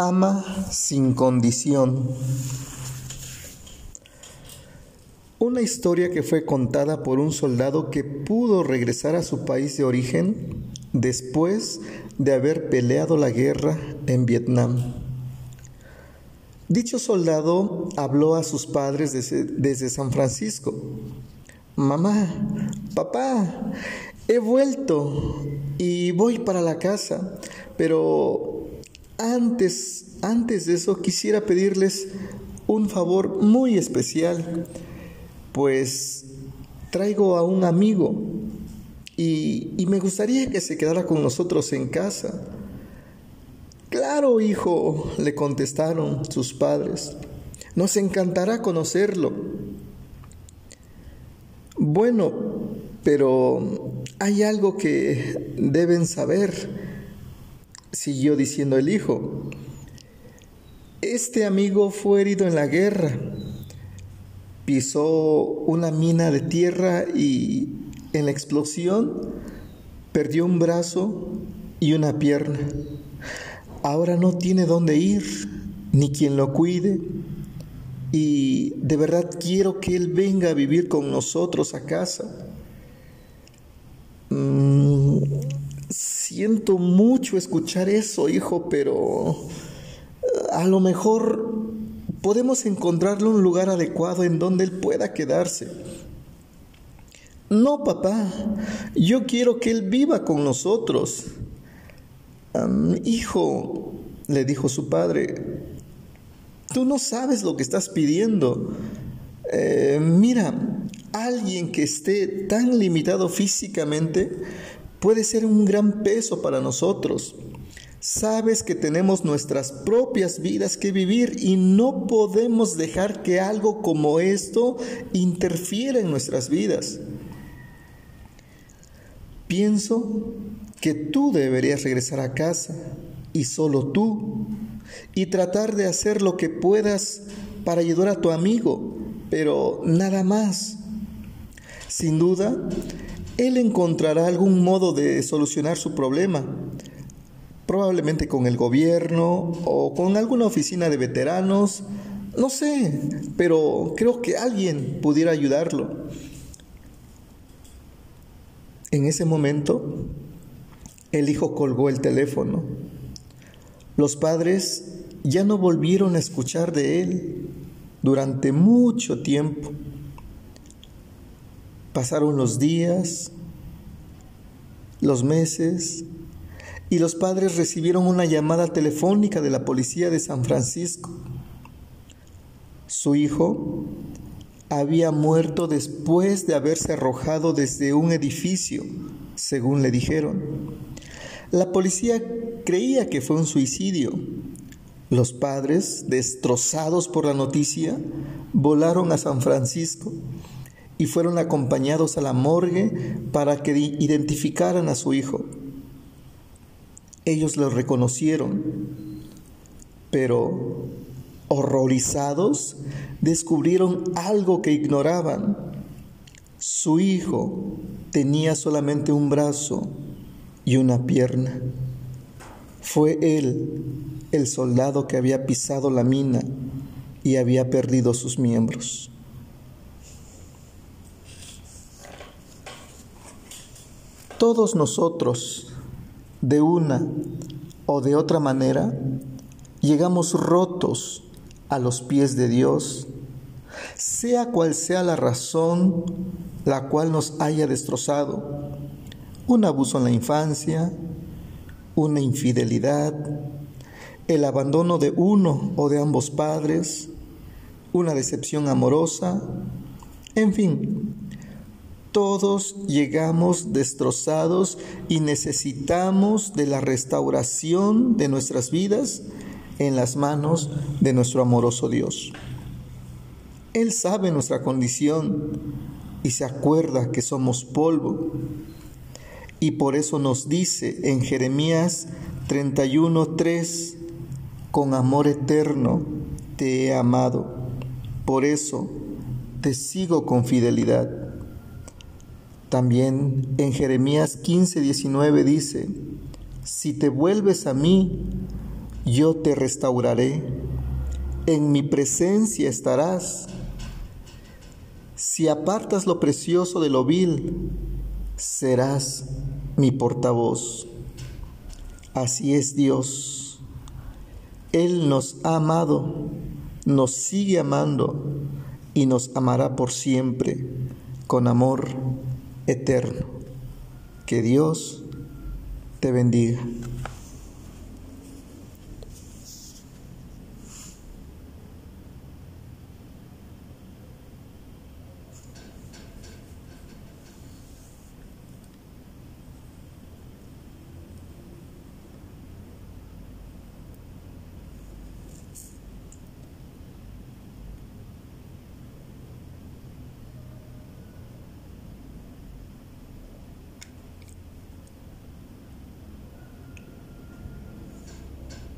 Ama sin condición. Una historia que fue contada por un soldado que pudo regresar a su país de origen después de haber peleado la guerra en Vietnam. Dicho soldado habló a sus padres desde, desde, San Francisco. Mamá, papá, he vuelto y voy para la casa, pero antes, antes de eso quisiera pedirles un favor muy especial, pues traigo a un amigo y, y me gustaría que se quedara con nosotros en casa. Claro, hijo, le contestaron sus padres. Nos encantará conocerlo. Bueno, pero hay algo que deben saber siguió diciendo el hijo. Este amigo fue herido en la guerra, pisó una mina de tierra y en la explosión perdió un brazo y una pierna. Ahora no tiene dónde ir, ni quien lo cuide. Y de verdad quiero que Él venga a vivir con nosotros a casa. Siento mucho escuchar eso, hijo, pero eh, a lo mejor podemos encontrarle un lugar adecuado en donde él pueda quedarse. No, papá, yo quiero que él viva con nosotros. hijo, le dijo su padre, tú no sabes lo que estás pidiendo. Eh, mira, alguien que esté tan limitado físicamente puede ser un gran peso para nosotros. Sabes que tenemos nuestras propias vidas que vivir y no podemos dejar que algo como esto interfiera en nuestras vidas. Pienso que tú deberías regresar a casa y solo tú y tratar de hacer lo que puedas para ayudar a tu amigo, pero nada más. Sin duda, él encontrará algún modo de solucionar su problema, probablemente con el gobierno o con alguna oficina de veteranos, no sé, pero creo que alguien pudiera ayudarlo. En ese momento, el hijo colgó el teléfono. Los padres ya no volvieron a escuchar de él durante mucho tiempo. Pasaron los días, los meses, y los padres recibieron una llamada telefónica de la policía de San Francisco. Su hijo había muerto después de haberse arrojado desde un edificio, según le dijeron. La policía creía que fue un suicidio. Los padres, destrozados por la noticia, volaron a San Francisco y fueron acompañados a la morgue para que identificaran a su hijo. Ellos lo reconocieron, pero horrorizados descubrieron algo que ignoraban. Su hijo tenía solamente un brazo y una pierna. Fue él el soldado que había pisado la mina y había perdido sus miembros. Todos nosotros, de una o de otra manera, llegamos rotos a los pies de Dios, sea cual sea la razón la cual nos haya destrozado, un abuso en la infancia, una infidelidad, el abandono de uno o de ambos padres, una decepción amorosa, en fin, todos llegamos destrozados y necesitamos de la restauración de nuestras vidas en las manos de nuestro amoroso Dios. Él sabe nuestra condición y se acuerda que somos polvo. Y por eso nos dice en Jeremías 31:3, con amor eterno te he amado, por eso te sigo con fidelidad. También en Jeremías 15, 19 dice, si te vuelves a mí, yo te restauraré, en mi presencia estarás. Si apartas lo precioso de lo vil, serás mi portavoz. Así es Dios. Él nos ha amado, nos sigue amando y nos amará por siempre con amor eterno. Que Dios te bendiga.